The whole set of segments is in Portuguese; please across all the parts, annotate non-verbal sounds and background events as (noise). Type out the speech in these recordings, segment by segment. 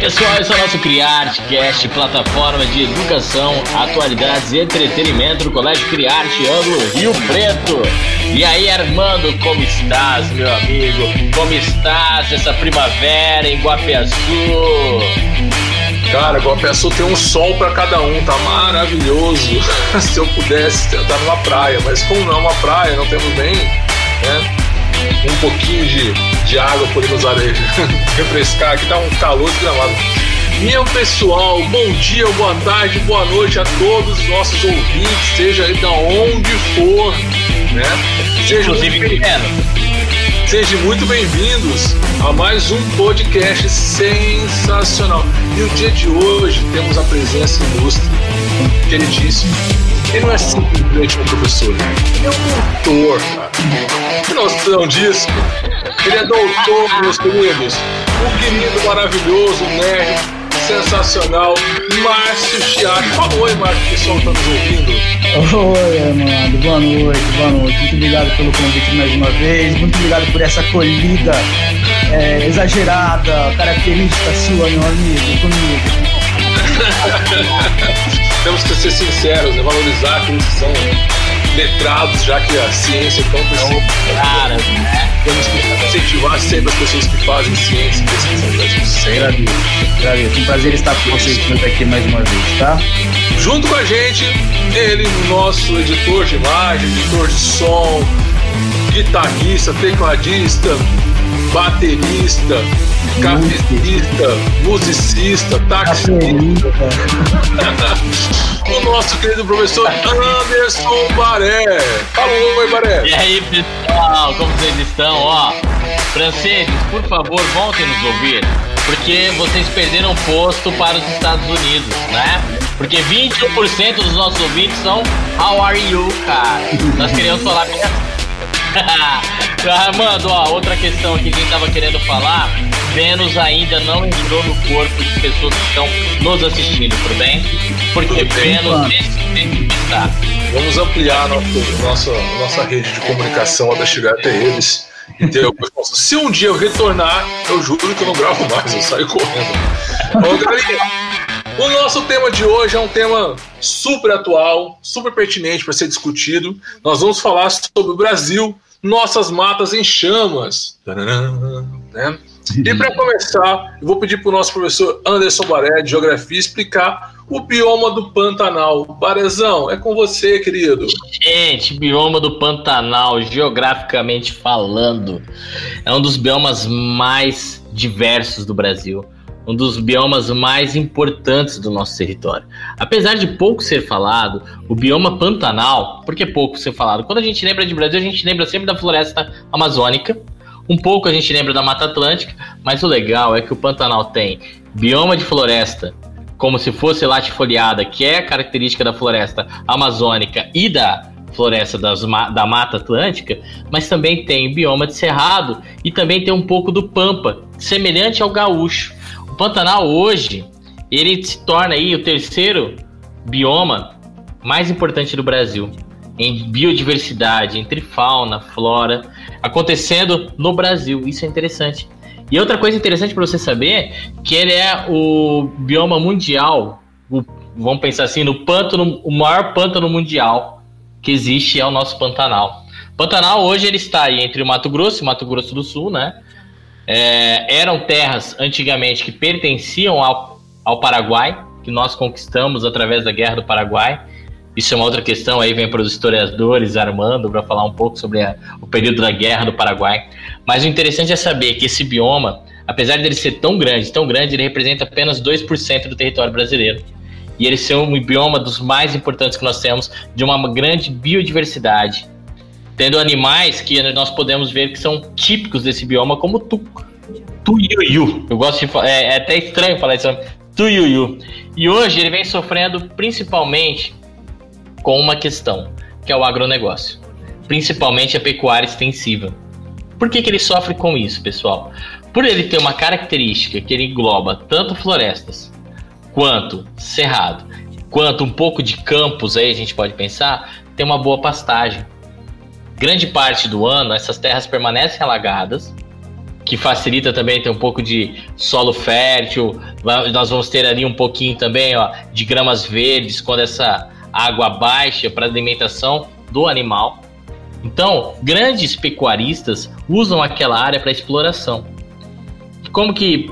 pessoal, esse é o nosso CriArteCast, plataforma de educação, atualidades e entretenimento do Colégio CriArte Ângulo Rio Preto. E aí, Armando, como estás, meu amigo? Como estás essa primavera em Guapiaçu? Cara, Guapiaçu tem um sol para cada um, tá maravilhoso. (laughs) Se eu pudesse estar numa praia, mas como não é uma praia, não temos nem né, um pouquinho de, de água podemos (laughs) refrescar, aqui tá um calor desgramado. Meu pessoal, bom dia, boa tarde, boa noite a todos os nossos ouvintes, seja aí da onde for, né? Sejam muito, Sejam muito bem-vindos a mais um podcast sensacional. E o dia de hoje temos a presença ilustre, queridíssimo. Ele não é simplesmente um professor, ele é um doutor, cara. Que noção disso? Ele é doutor, meus queridos. O querido, maravilhoso, nerd, sensacional, Márcio Chiaco. Oi, Márcio, que pessoal está nos ouvindo. Oi, Amado. Boa noite, boa noite. Muito obrigado pelo convite mais uma vez. Muito obrigado por essa acolhida é, exagerada, característica sua, meu amigo, comigo. (laughs) Temos que ser sinceros, né? valorizar aqueles que são letrados, já que a ciência é tão precisa. Cara, né? Temos que incentivar sempre as pessoas que fazem ciência e pesquisa Sempre. Agradeço. Agradeço. Um prazer estar com vocês aqui mais uma vez, tá? Junto com a gente, ele, nosso editor de imagem, editor de som, guitarrista, tecladista, baterista, cafetista, musicista, taxista. (laughs) o nosso querido professor Anderson Baré. Fala oi, Baré. E aí, pessoal, como vocês estão? Ó, franceses, por favor, voltem nos ouvir, porque vocês perderam posto para os Estados Unidos, né? Porque 21% dos nossos ouvintes são How are you, cara? Nós queremos falar Armando, ó, outra questão aqui que a gente tava querendo falar. Vênus ainda não entrou no corpo de pessoas que estão nos assistindo, tudo bem? Porque tudo Vênus tem que estar. Vamos ampliar nosso, nossa, nossa rede de comunicação até chegar até eles. Se um dia eu retornar, eu juro que eu não gravo mais, eu saio correndo. Ô, galerinha, o nosso tema de hoje é um tema super atual, super pertinente para ser discutido. Nós vamos falar sobre o Brasil, nossas matas em chamas. Né? E para começar, eu vou pedir para o nosso professor Anderson Baré, de Geografia, explicar o bioma do Pantanal. Barezão, é com você, querido. Gente, bioma do Pantanal, geograficamente falando, é um dos biomas mais diversos do Brasil um dos biomas mais importantes do nosso território. Apesar de pouco ser falado, o bioma Pantanal, por que pouco ser falado? Quando a gente lembra de Brasil, a gente lembra sempre da floresta amazônica, um pouco a gente lembra da Mata Atlântica, mas o legal é que o Pantanal tem bioma de floresta, como se fosse latifoliada, que é característica da floresta amazônica e da floresta das, da Mata Atlântica, mas também tem bioma de cerrado e também tem um pouco do pampa, semelhante ao gaúcho. Pantanal hoje, ele se torna aí o terceiro bioma mais importante do Brasil em biodiversidade, entre fauna, flora, acontecendo no Brasil. Isso é interessante. E outra coisa interessante para você saber que ele é o bioma mundial, o, vamos pensar assim, no pântano, o maior pântano mundial que existe é o nosso Pantanal. Pantanal hoje ele está aí entre o Mato Grosso e Mato Grosso do Sul, né? É, eram terras antigamente que pertenciam ao, ao Paraguai, que nós conquistamos através da Guerra do Paraguai. Isso é uma outra questão, aí vem para os historiadores Armando para falar um pouco sobre a, o período da Guerra do Paraguai. Mas o interessante é saber que esse bioma, apesar dele ser tão grande, tão grande, ele representa apenas 2% do território brasileiro. E ele ser um bioma dos mais importantes que nós temos, de uma grande biodiversidade tendo animais que nós podemos ver que são típicos desse bioma, como tu, tuiuiu. Eu gosto de é, é até estranho falar isso, tuiuiu. E hoje ele vem sofrendo principalmente com uma questão, que é o agronegócio, principalmente a pecuária extensiva. Por que, que ele sofre com isso, pessoal? Por ele ter uma característica que ele engloba tanto florestas quanto cerrado, quanto um pouco de campos aí a gente pode pensar, tem uma boa pastagem grande parte do ano essas terras permanecem alagadas, que facilita também ter um pouco de solo fértil. Nós vamos ter ali um pouquinho também ó, de gramas verdes quando essa água baixa para alimentação do animal. Então, grandes pecuaristas usam aquela área para exploração. Como que,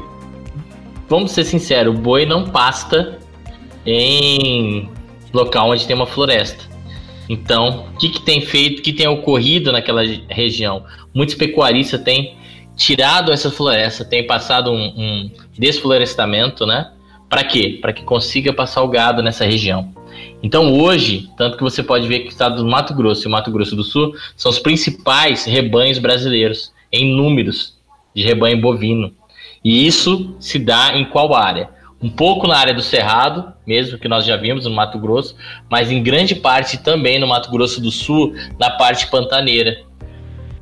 vamos ser sinceros, o boi não pasta em local onde tem uma floresta. Então, o que, que tem feito, o que tem ocorrido naquela região? Muitos pecuaristas têm tirado essa floresta, têm passado um, um desflorestamento, né? Para quê? Para que consiga passar o gado nessa região. Então hoje, tanto que você pode ver que o estado do Mato Grosso e o Mato Grosso do Sul são os principais rebanhos brasileiros em números de rebanho bovino. E isso se dá em qual área? Um pouco na área do Cerrado, mesmo que nós já vimos no Mato Grosso, mas em grande parte também no Mato Grosso do Sul, na parte pantaneira.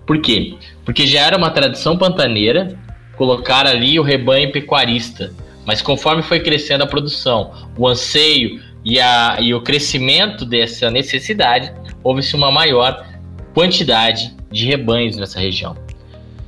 Por quê? Porque já era uma tradição pantaneira colocar ali o rebanho pecuarista. Mas conforme foi crescendo a produção, o anseio e, a, e o crescimento dessa necessidade, houve-se uma maior quantidade de rebanhos nessa região.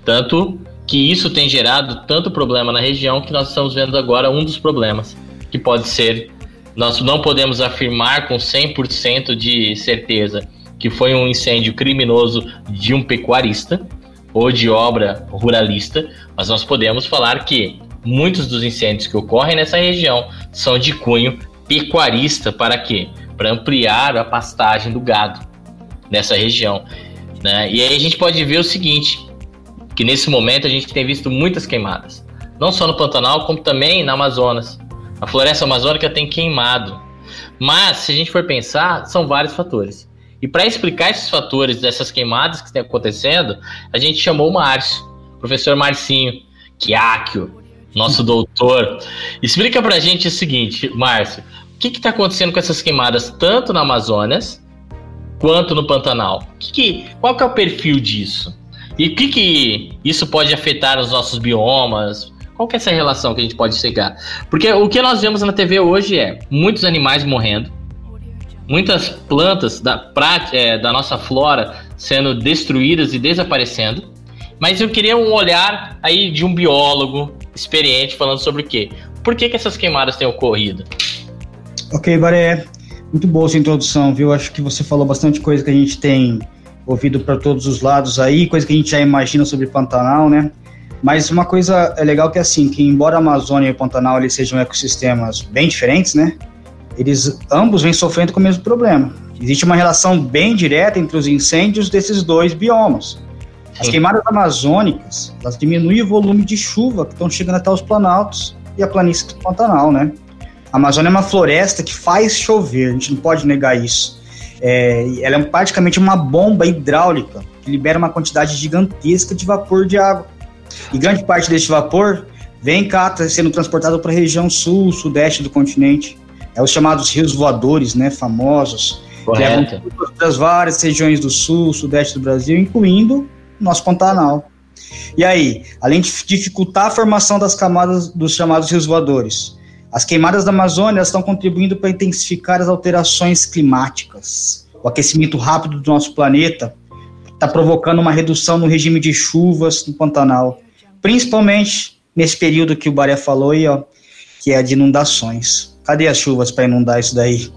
Tanto que isso tem gerado tanto problema na região que nós estamos vendo agora um dos problemas, que pode ser, nós não podemos afirmar com 100% de certeza que foi um incêndio criminoso de um pecuarista ou de obra ruralista, mas nós podemos falar que muitos dos incêndios que ocorrem nessa região são de cunho pecuarista para quê? Para ampliar a pastagem do gado nessa região. Né? E aí a gente pode ver o seguinte, que nesse momento a gente tem visto muitas queimadas, não só no Pantanal, como também na Amazonas. A floresta amazônica tem queimado. Mas, se a gente for pensar, são vários fatores. E para explicar esses fatores dessas queimadas que estão acontecendo, a gente chamou o Márcio, professor Marcinho, Quiáquio, nosso doutor. Explica para a gente o seguinte, Márcio, o que está acontecendo com essas queimadas tanto na Amazonas quanto no Pantanal? Que que, qual que é o perfil disso? E o que, que isso pode afetar os nossos biomas? Qual que é essa relação que a gente pode chegar? Porque o que nós vemos na TV hoje é muitos animais morrendo, muitas plantas da, é, da nossa flora sendo destruídas e desaparecendo. Mas eu queria um olhar aí de um biólogo experiente falando sobre o quê? Por que, que essas queimadas têm ocorrido? Ok, Baré. Muito boa sua introdução, viu? Acho que você falou bastante coisa que a gente tem ouvido para todos os lados aí, coisa que a gente já imagina sobre Pantanal, né? Mas uma coisa é legal que é assim, que embora a Amazônia e o Pantanal eles sejam ecossistemas bem diferentes, né? Eles ambos vêm sofrendo com o mesmo problema. Existe uma relação bem direta entre os incêndios desses dois biomas. As queimadas amazônicas, elas diminuem o volume de chuva que estão chegando até os planaltos e a planície do Pantanal, né? A Amazônia é uma floresta que faz chover, a gente não pode negar isso. É, ela é praticamente uma bomba hidráulica que libera uma quantidade gigantesca de vapor de água. E grande parte deste vapor vem cá tá sendo transportado para a região sul, sudeste do continente. É os chamados rios voadores, né, famosos, Correto. levam das várias regiões do sul, sudeste do Brasil, incluindo nosso Pantanal. E aí, além de dificultar a formação das camadas dos chamados rios voadores, as queimadas da Amazônia estão contribuindo para intensificar as alterações climáticas. O aquecimento rápido do nosso planeta está provocando uma redução no regime de chuvas no Pantanal, principalmente nesse período que o Baré falou aí, ó, que é de inundações. Cadê as chuvas para inundar isso daí?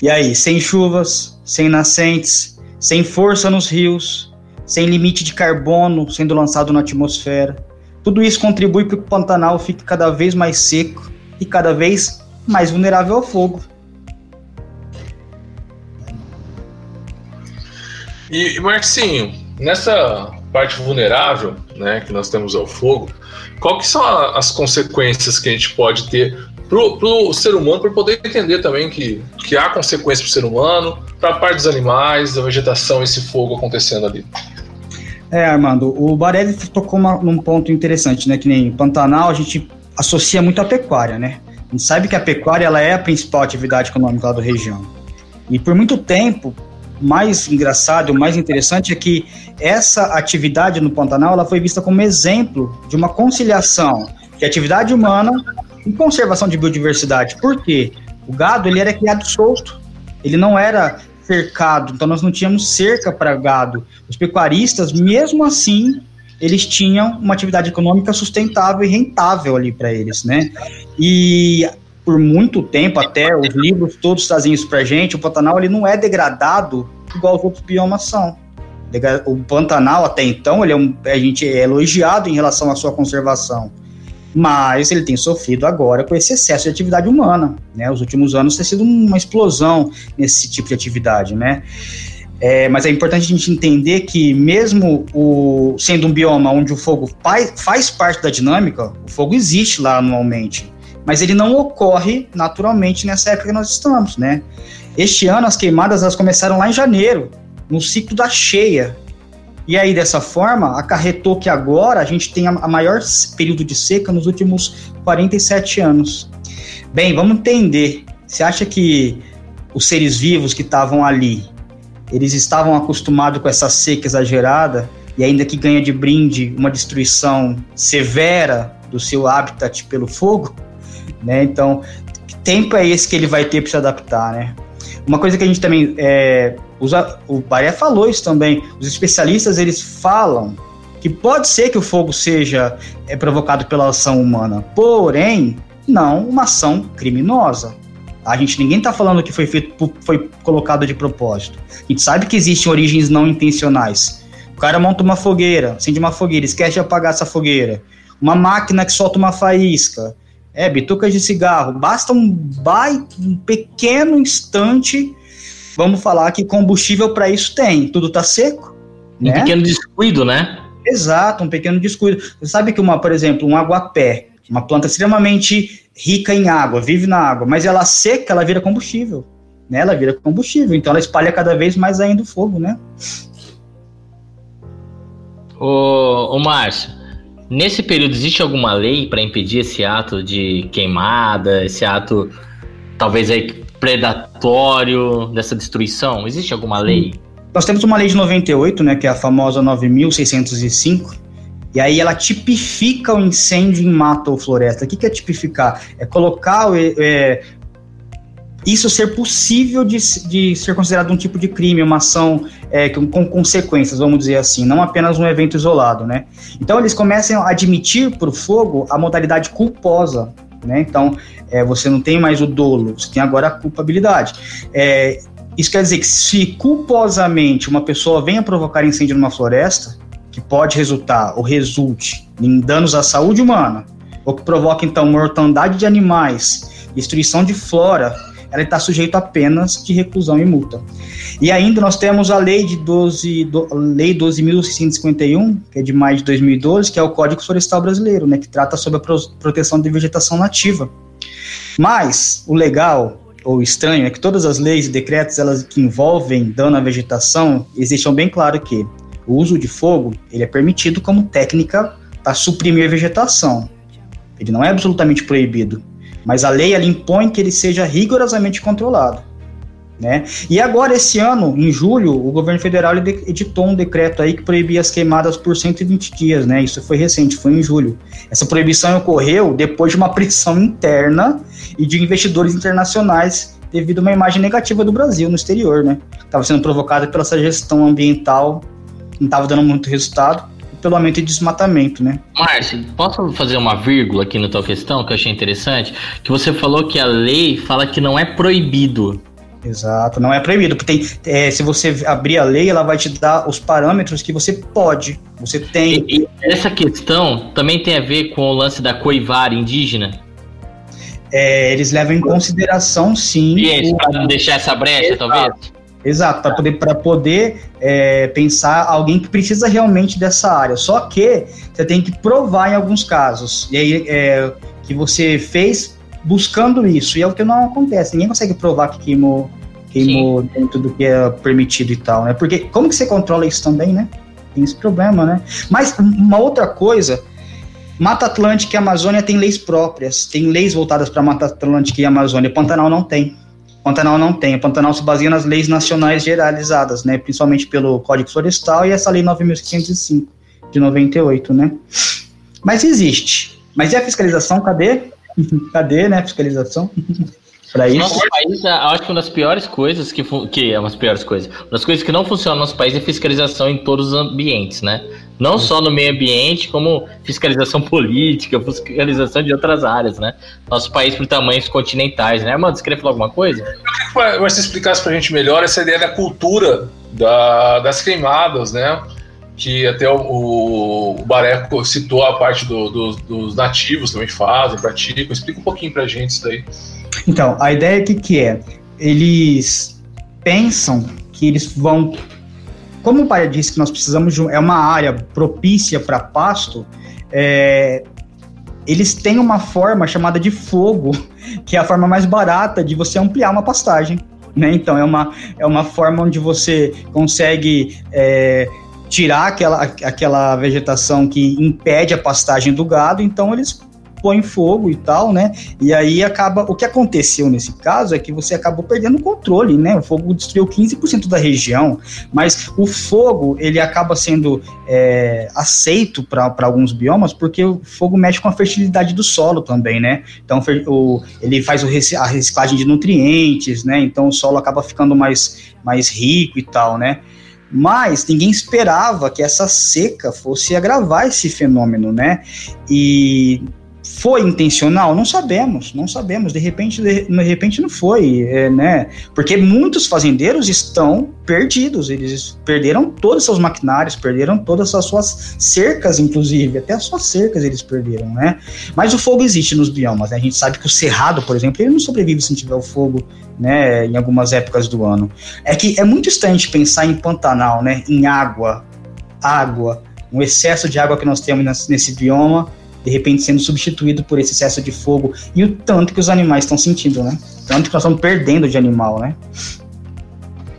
E aí, sem chuvas, sem nascentes, sem força nos rios, sem limite de carbono sendo lançado na atmosfera, tudo isso contribui para que o Pantanal fique cada vez mais seco e cada vez mais vulnerável ao fogo. E, Marcinho, nessa parte vulnerável, né, que nós temos ao fogo, qual que são a, as consequências que a gente pode ter para o ser humano, para poder entender também que, que há consequências para o ser humano, para a parte dos animais, da vegetação, esse fogo acontecendo ali? É, Armando, o Barelli tocou uma, num ponto interessante, né? Que nem Pantanal, a gente associa muito à pecuária, né? A gente sabe que a pecuária ela é a principal atividade econômica lá da região. E por muito tempo, mais engraçado, mais interessante é que essa atividade no Pantanal ela foi vista como exemplo de uma conciliação de atividade humana e conservação de biodiversidade. Por quê? O gado ele era criado solto, ele não era cercado, então nós não tínhamos cerca para gado. Os pecuaristas, mesmo assim, eles tinham uma atividade econômica sustentável e rentável ali para eles, né? E por muito tempo, até os livros todos trazem isso para gente, o Pantanal ele não é degradado igual os outros biomas são. O Pantanal, até então, ele é um, a gente é elogiado em relação à sua conservação, mas ele tem sofrido agora com esse excesso de atividade humana. Né? Os últimos anos tem sido uma explosão nesse tipo de atividade. Né? É, mas é importante a gente entender que, mesmo o, sendo um bioma onde o fogo faz, faz parte da dinâmica, o fogo existe lá anualmente, mas ele não ocorre naturalmente nessa época que nós estamos. Né? Este ano, as queimadas elas começaram lá em janeiro, no ciclo da cheia. E aí, dessa forma, acarretou que agora a gente tem a maior período de seca nos últimos 47 anos. Bem, vamos entender. Você acha que os seres vivos que estavam ali, eles estavam acostumados com essa seca exagerada e ainda que ganha de brinde uma destruição severa do seu habitat pelo fogo, né? Então, que tempo é esse que ele vai ter para se adaptar, né? Uma coisa que a gente também é, usa, o Baré falou isso também. Os especialistas eles falam que pode ser que o fogo seja é, provocado pela ação humana, porém não uma ação criminosa. A gente ninguém está falando que foi feito, foi colocado de propósito. A gente sabe que existem origens não intencionais. O cara monta uma fogueira, acende uma fogueira, esquece de apagar essa fogueira. Uma máquina que solta uma faísca. É, bitucas de cigarro. Basta um, baita, um pequeno instante, vamos falar que combustível para isso tem. Tudo tá seco. Um né? pequeno descuido, né? Exato, um pequeno descuido. Você sabe que uma, por exemplo, um aguapé, uma planta extremamente rica em água, vive na água, mas ela seca, ela vira combustível. Né? Ela vira combustível, então ela espalha cada vez mais ainda o fogo, né? Ô, ô Márcio, Nesse período, existe alguma lei para impedir esse ato de queimada, esse ato talvez aí predatório dessa destruição? Existe alguma lei? Nós temos uma lei de 98, né, que é a famosa 9605, e aí ela tipifica o incêndio em mata ou floresta. O que, que é tipificar? É colocar é, isso ser possível de, de ser considerado um tipo de crime, uma ação é, com, com, consequências, vamos dizer assim, não apenas um evento isolado, né? Então eles começam a admitir para o fogo a modalidade culposa, né? Então é, você não tem mais o dolo, você tem agora a culpabilidade. É, isso quer dizer que se culposamente uma pessoa venha provocar incêndio numa floresta, que pode resultar ou resulte em danos à saúde humana, ou que provoque então mortandade de animais, destruição de flora, ela está sujeita a penas de reclusão e multa. E ainda nós temos a lei de 12, do, lei 12.651, que é de maio de 2012, que é o Código Florestal Brasileiro, né, que trata sobre a pro, proteção de vegetação nativa. Mas o legal ou estranho é que todas as leis e decretos elas que envolvem dano à vegetação deixam bem claro que o uso de fogo ele é permitido como técnica para suprimir vegetação. Ele não é absolutamente proibido. Mas a lei impõe que ele seja rigorosamente controlado. Né? E agora, esse ano, em julho, o governo federal editou um decreto aí que proibia as queimadas por 120 dias, né? Isso foi recente, foi em julho. Essa proibição ocorreu depois de uma pressão interna e de investidores internacionais devido a uma imagem negativa do Brasil no exterior, né? Estava sendo provocada pela essa gestão ambiental, não estava dando muito resultado pelo aumento de desmatamento, né? Márcio, posso fazer uma vírgula aqui na tua questão que eu achei interessante? Que você falou que a lei fala que não é proibido. Exato, não é proibido, porque tem, é, se você abrir a lei, ela vai te dar os parâmetros que você pode, você tem. E, e essa questão também tem a ver com o lance da coivara indígena? É, eles levam em consideração, sim. Isso, o... para deixar essa brecha, Exato. talvez? Exato, para poder, pra poder é, pensar alguém que precisa realmente dessa área. Só que você tem que provar em alguns casos. E aí é, que você fez buscando isso. E é o que não acontece. Ninguém consegue provar que queimou, queimou dentro do que é permitido e tal, né? Porque como que você controla isso também, né? Tem esse problema, né? Mas uma outra coisa. Mata Atlântica e Amazônia tem leis próprias, tem leis voltadas para Mata Atlântica e Amazônia. Pantanal não tem. Pantanal não tem. O Pantanal se baseia nas leis nacionais generalizadas, né, principalmente pelo Código Florestal e essa lei 9.605 de 98, né? Mas existe. Mas e a fiscalização, cadê? (laughs) cadê, né, fiscalização? (laughs) Para isso. Nosso país, acho que uma das piores coisas que, que é umas piores coisas, uma das coisas que não funcionam no nosso país é fiscalização em todos os ambientes, né? Não só no meio ambiente, como fiscalização (laughs) política, fiscalização de outras áreas, né? Nosso país por tamanhos continentais, né? Mano, você queria falar alguma coisa? Eu queria que você explicasse pra gente melhor essa ideia da cultura da, das queimadas, né? que até o, o, Bareco citou a parte do, do, dos nativos também fazem, praticam. Explica um pouquinho pra gente isso daí. Então, a ideia que, que é? Eles pensam que eles vão. Como o pai disse que nós precisamos de é uma área propícia para pasto, é, eles têm uma forma chamada de fogo, (laughs) que é a forma mais barata de você ampliar uma pastagem. Né? Então, é uma, é uma forma onde você consegue é, tirar aquela, aquela vegetação que impede a pastagem do gado, então eles põem fogo e tal, né? E aí acaba. O que aconteceu nesse caso é que você acabou perdendo o controle, né? O fogo destruiu 15% da região, mas o fogo ele acaba sendo é, aceito para alguns biomas porque o fogo mexe com a fertilidade do solo também, né? Então o, ele faz o, a reciclagem de nutrientes, né? Então o solo acaba ficando mais, mais rico e tal, né? Mas ninguém esperava que essa seca fosse agravar esse fenômeno, né? E foi intencional? Não sabemos, não sabemos. De repente, de, repente não foi, é, né? Porque muitos fazendeiros estão perdidos. Eles perderam todos os seus maquinários, perderam todas as suas cercas, inclusive, até as suas cercas eles perderam, né? Mas o fogo existe nos biomas. Né? A gente sabe que o cerrado, por exemplo, ele não sobrevive se não tiver o fogo, né? Em algumas épocas do ano. É que é muito estranho pensar em Pantanal, né? Em água, água, um excesso de água que nós temos nesse bioma de repente sendo substituído por esse excesso de fogo e o tanto que os animais estão sentindo, né? Tanto que nós estamos perdendo de animal, né?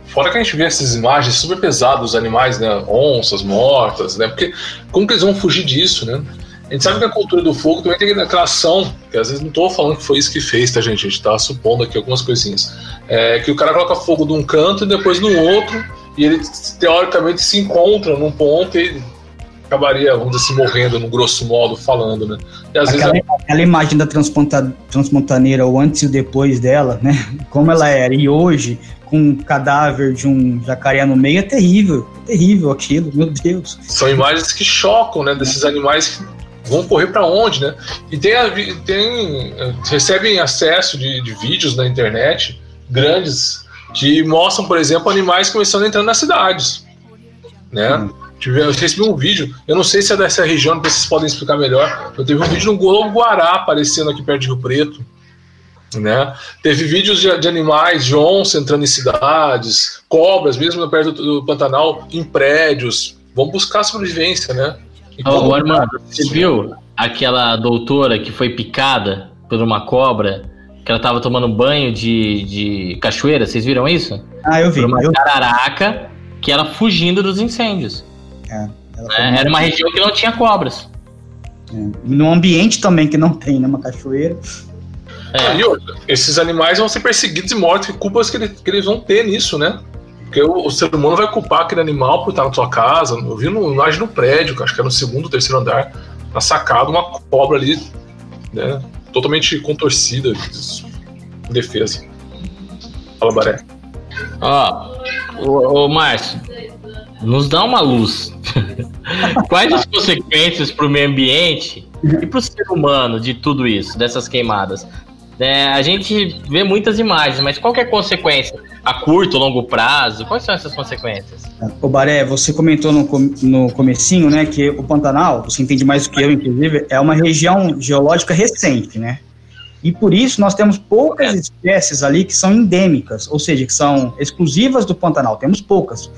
Fora que a gente vê essas imagens super pesadas dos animais, né? Onças mortas, né? Porque como que eles vão fugir disso, né? A gente sabe que a cultura do fogo também tem aquela ação, que às vezes não estou falando que foi isso que fez, tá, gente? A gente está supondo aqui algumas coisinhas. É, que o cara coloca fogo de um canto e depois no outro, e eles teoricamente se encontram num ponto e acabaria, vamos dizer assim, morrendo, no grosso modo, falando, né? E, às aquela, vezes, aquela imagem da transmontaneira, o antes e o depois dela, né? (laughs) Como ela era, e hoje, com um cadáver de um jacaré no meio, é terrível, é terrível aquilo, meu Deus. São imagens que chocam, né? Desses animais que vão correr para onde, né? E tem, tem recebem acesso de, de vídeos na internet grandes que mostram, por exemplo, animais começando a entrar nas cidades, né? Hum. Eu recebi um vídeo, eu não sei se é dessa região, não sei se vocês podem explicar melhor. Eu teve um vídeo no Globo Guará aparecendo aqui perto de Rio Preto. Né? Teve vídeos de, de animais, de onça entrando em cidades, cobras, mesmo perto do, do Pantanal, em prédios. Vamos buscar a sobrevivência, né? Ô, oh, Armando, você viu aquela doutora que foi picada por uma cobra, que ela tava tomando banho de, de cachoeira? Vocês viram isso? Ah, eu vi. Por uma eu... que ela fugindo dos incêndios. É, é, era uma região que não tinha cobras. É. Num ambiente também que não tem, né? Uma cachoeira. É. E outra, esses animais vão ser perseguidos e mortos, e culpas que, que eles vão ter nisso, né? Porque o, o, ser humano vai culpar aquele animal por estar na sua casa. Eu vi no, imagem no prédio, acho que era no segundo, terceiro andar, na sacada, uma cobra ali, né? Totalmente contorcida, defesa. Fala, Baré. Ó, ô, ô Márcio, nos dá uma luz. (laughs) Quais as consequências para o meio ambiente e para o ser humano de tudo isso, dessas queimadas? É, a gente vê muitas imagens, mas qual é a consequência? A curto, longo prazo? Quais são essas consequências? O Baré, você comentou no, no comecinho, né, que o Pantanal, você entende mais do que eu, inclusive, é uma região geológica recente, né? E por isso nós temos poucas é. espécies ali que são endêmicas, ou seja, que são exclusivas do Pantanal. Temos poucas.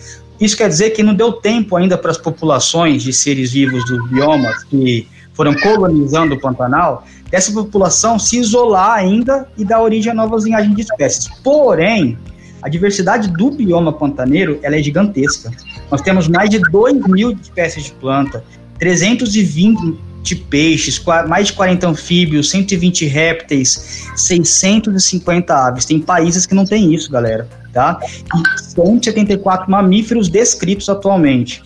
Isso quer dizer que não deu tempo ainda para as populações de seres vivos dos biomas que foram colonizando o Pantanal, dessa população se isolar ainda e dar origem a novas linhagens de espécies. Porém, a diversidade do bioma pantaneiro ela é gigantesca. Nós temos mais de 2 mil espécies de planta, 320 de peixes, mais de 40 anfíbios, 120 répteis, 650 aves. Tem países que não tem isso, galera, tá? E 174 mamíferos descritos atualmente.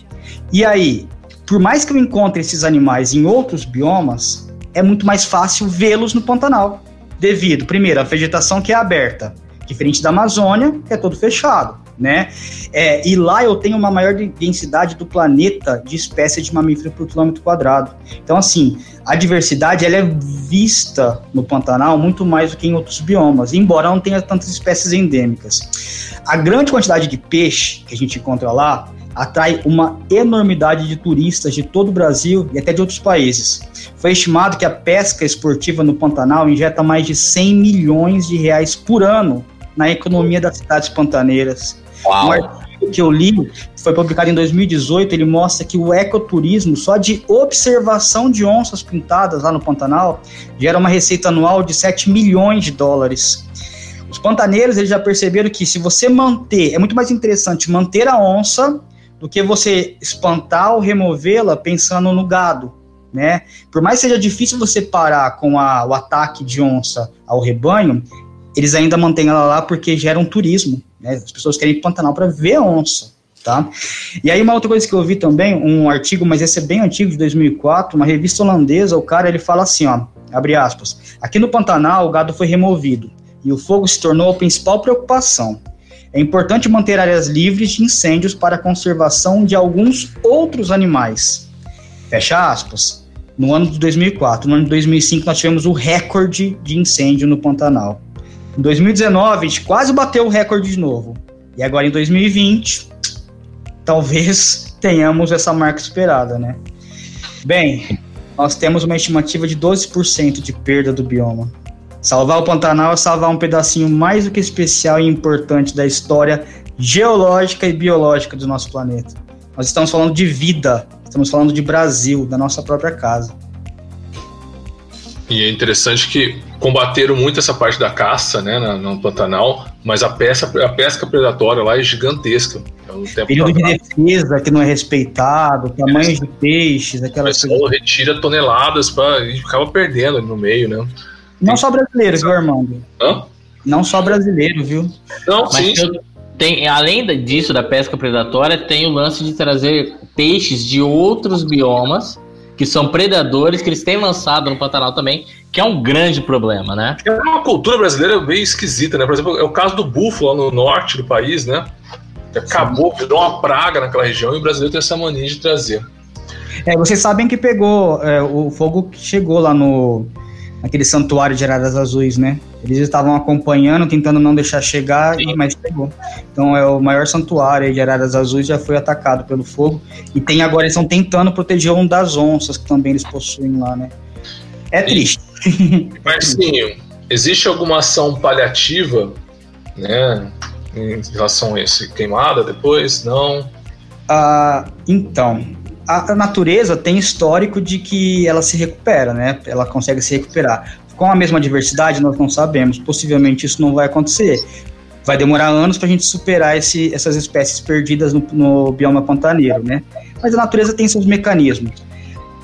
E aí, por mais que eu encontre esses animais em outros biomas, é muito mais fácil vê-los no Pantanal. devido, primeiro, à vegetação que é aberta, diferente da Amazônia, que é todo fechado, né? É, e lá eu tenho uma maior densidade do planeta de espécies de mamífero por quilômetro quadrado. Então, assim, a diversidade ela é vista no Pantanal muito mais do que em outros biomas, embora não tenha tantas espécies endêmicas. A grande quantidade de peixe que a gente encontra lá atrai uma enormidade de turistas de todo o Brasil e até de outros países. Foi estimado que a pesca esportiva no Pantanal injeta mais de 100 milhões de reais por ano na economia das cidades pantaneiras. Uau. Um artigo que eu li, foi publicado em 2018, ele mostra que o ecoturismo, só de observação de onças pintadas lá no Pantanal, gera uma receita anual de 7 milhões de dólares. Os pantaneiros eles já perceberam que se você manter, é muito mais interessante manter a onça do que você espantar ou removê-la pensando no gado, né? Por mais que seja difícil você parar com a, o ataque de onça ao rebanho, eles ainda mantêm ela lá porque gera um turismo, né? As pessoas querem ir Pantanal para ver a onça, tá? E aí uma outra coisa que eu vi também, um artigo, mas esse é bem antigo, de 2004, uma revista holandesa, o cara ele fala assim, ó, abre aspas, aqui no Pantanal o gado foi removido e o fogo se tornou a principal preocupação. É importante manter áreas livres de incêndios para a conservação de alguns outros animais. Fecha aspas. No ano de 2004, no ano de 2005 nós tivemos o recorde de incêndio no Pantanal. Em 2019, a gente quase bateu o recorde de novo. E agora em 2020, talvez (laughs) tenhamos essa marca esperada, né? Bem, nós temos uma estimativa de 12% de perda do bioma. Salvar o Pantanal é salvar um pedacinho mais do que especial e importante da história geológica e biológica do nosso planeta. Nós estamos falando de vida, estamos falando de Brasil, da nossa própria casa. E é interessante que combateram muito essa parte da caça, né, no, Pantanal, mas a pesca, a pesca predatória lá é gigantesca. É um Período de defesa que não é respeitado, tamanho de peixes, aquelas coisas. O retira toneladas pra, e ficava perdendo ali no meio, né? Não só brasileiro, viu, Armando? Hã? Não só brasileiro, viu? Não, mas sim. Tem, além disso, da pesca predatória, tem o lance de trazer peixes de outros biomas que são predadores, que eles têm lançado no Pantanal também, que é um grande problema, né? É uma cultura brasileira bem esquisita, né? Por exemplo, é o caso do búfalo lá no norte do país, né? Que acabou, virou uma praga naquela região e o brasileiro tem essa mania de trazer. É, vocês sabem que pegou, é, o fogo que chegou lá no, naquele santuário de Araras Azuis, né? Eles estavam acompanhando, tentando não deixar chegar, Sim. mas chegou. Então é o maior santuário de Araras Azuis já foi atacado pelo fogo e tem agora eles estão tentando proteger um das onças que também eles possuem lá, né? É triste. (laughs) Marcinho, existe alguma ação paliativa, né, em relação a esse queimada depois? Não? Ah, então, a, natureza tem histórico de que ela se recupera, né? Ela consegue se recuperar. Com a mesma diversidade, nós não sabemos. Possivelmente isso não vai acontecer. Vai demorar anos para a gente superar esse, essas espécies perdidas no, no, bioma pantaneiro, né? Mas a natureza tem seus mecanismos.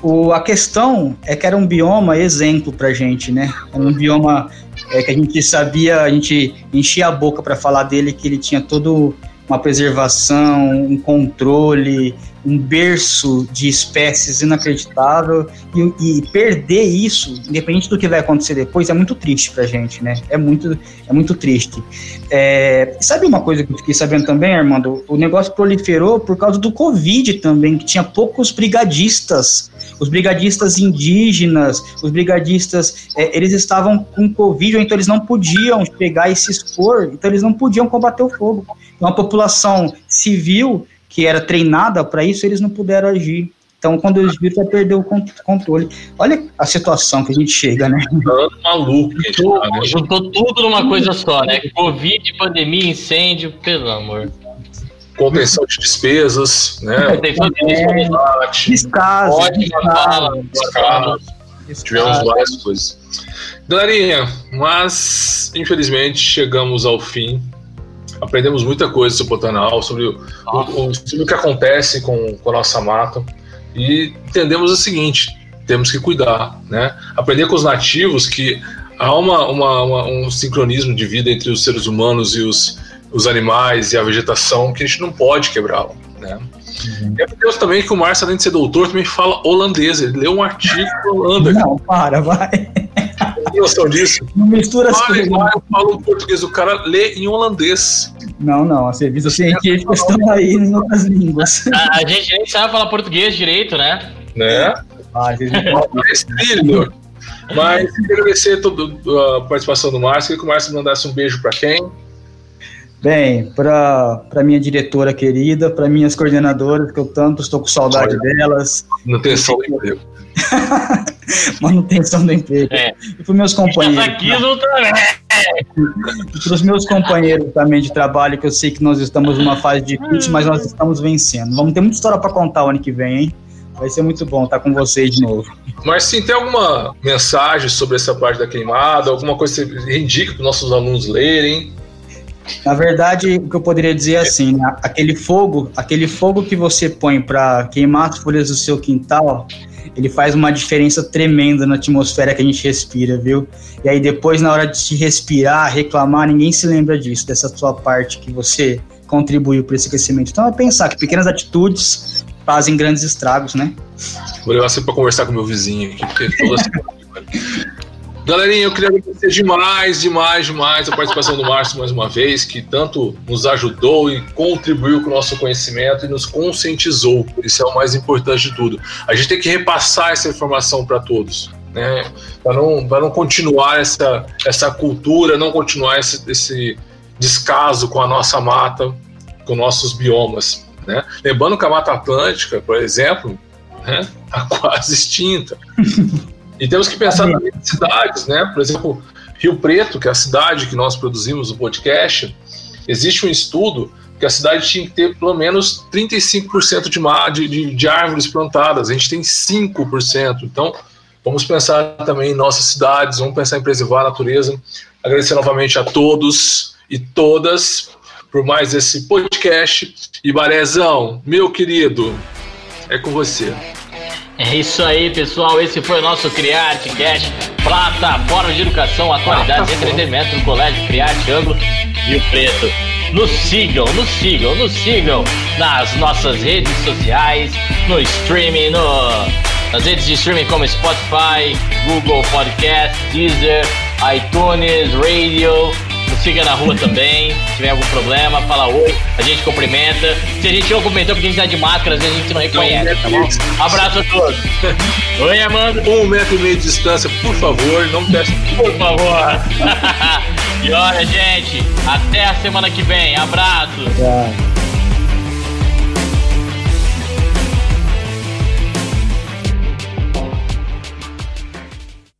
O, a questão é que era um bioma exemplo para gente, né? Era um bioma é, que a gente sabia, a gente enchia a boca para falar dele, que ele tinha todo uma preservação, um controle, um berço de espécies inacreditável e, e, perder isso, independente do que vai acontecer depois, é muito triste pra gente, né? É muito, é muito triste. É, sabe uma coisa que eu fiquei sabendo também, Armando? O negócio proliferou por causa do Covid também, que tinha poucos brigadistas. Os brigadistas indígenas, os brigadistas, é, eles estavam com Covid, então eles não podiam pegar e se expor, então eles não podiam combater o fogo. Uma população civil que era treinada para isso, eles não puderam agir. Então, quando eles viram, vai perder o controle. Olha a situação que a gente chega, né? maluco. Juntou, tá, né? juntou tudo numa coisa só, né? Covid, pandemia, incêndio, pelo amor. Contenção de despesas, né? Contenção de despesas. Descaso. Tivemos várias coisas. Galerinha, mas infelizmente chegamos ao fim aprendemos muita coisa sobre o Pantanal, sobre o, o, sobre o que acontece com, com a nossa mata e entendemos o seguinte: temos que cuidar, né? Aprender com os nativos que há uma, uma, uma, um sincronismo de vida entre os seres humanos e os, os animais e a vegetação que a gente não pode quebrá-lo, né? Uhum. E aprendemos também que o Márcio, além de ser doutor, também fala holandês. Ele leu um artigo na Holanda. Não, para, vai. Tem noção disso? Não mistura as coisas. lá eu falo português, o cara lê em holandês. Não, não. As revistas científicas estão aí em outras línguas. A, a gente nem sabe falar português direito, né? Né? Ah, Estrilho. Mas queria agradecer toda a participação do Márcio. Queria que o Márcio mandasse um beijo para quem? Bem, para minha diretora querida, para minhas coordenadoras, que eu tanto estou com saudade Olha. delas, Manutenção do emprego. (laughs) manutenção do emprego. É. E para meus companheiros. Cazaquismo também. E para os meus companheiros também de trabalho, que eu sei que nós estamos numa fase difícil, mas nós estamos vencendo. Vamos ter muita história para contar o ano que vem, hein? Vai ser muito bom estar com vocês de novo. Mas sim, tem alguma mensagem sobre essa parte da queimada? Alguma coisa que você indica para os nossos alunos lerem? Na verdade, o que eu poderia dizer é assim, né? aquele fogo, aquele fogo que você põe para queimar as folhas do seu quintal, ele faz uma diferença tremenda na atmosfera que a gente respira, viu? E aí depois, na hora de se respirar, reclamar, ninguém se lembra disso, dessa sua parte que você contribuiu para esse aquecimento. Então é pensar que pequenas atitudes fazem grandes estragos, né? Vou levar você para conversar com meu vizinho aqui, porque toda. (laughs) Galerinha, eu queria agradecer demais, demais, demais a participação do Márcio mais uma vez, que tanto nos ajudou e contribuiu com o nosso conhecimento e nos conscientizou. Isso é o mais importante de tudo. A gente tem que repassar essa informação para todos, né? Para não, não continuar essa, essa cultura, não continuar esse, esse descaso com a nossa mata, com nossos biomas. Né? Lembrando que a Mata Atlântica, por exemplo, né, está (laughs) quase extinta. E temos que pensar também nas cidades, né? Por exemplo, Rio Preto, que é a cidade que nós produzimos o podcast, existe um estudo que a cidade tinha que ter pelo menos 35% de, de, de árvores plantadas. A gente tem 5%. Então, vamos pensar também em nossas cidades, vamos pensar em preservar a natureza. Agradecer novamente a todos e todas por mais esse podcast. E Barezão, meu querido, é com você. É isso aí, pessoal. Esse foi o nosso Criarte Cast, plataforma de educação, atualidades e entretenimento do Colégio Criarte Ângulo Rio Preto. Nos sigam, nos sigam, nos sigam nas nossas redes sociais, no streaming, no, nas redes de streaming como Spotify, Google Podcast, Deezer, iTunes, Radio. Siga na rua também. Se tiver algum problema, fala oi, a gente cumprimenta. Se a gente não cumprimentou porque a gente tá de máscara, às vezes a gente não reconhece, tá bom? Abraço a todos. Oi, Amanda. Um metro e meio de distância, por favor, não teste. Por favor. (laughs) e olha, gente, até a semana que vem. Abraço. Tchau.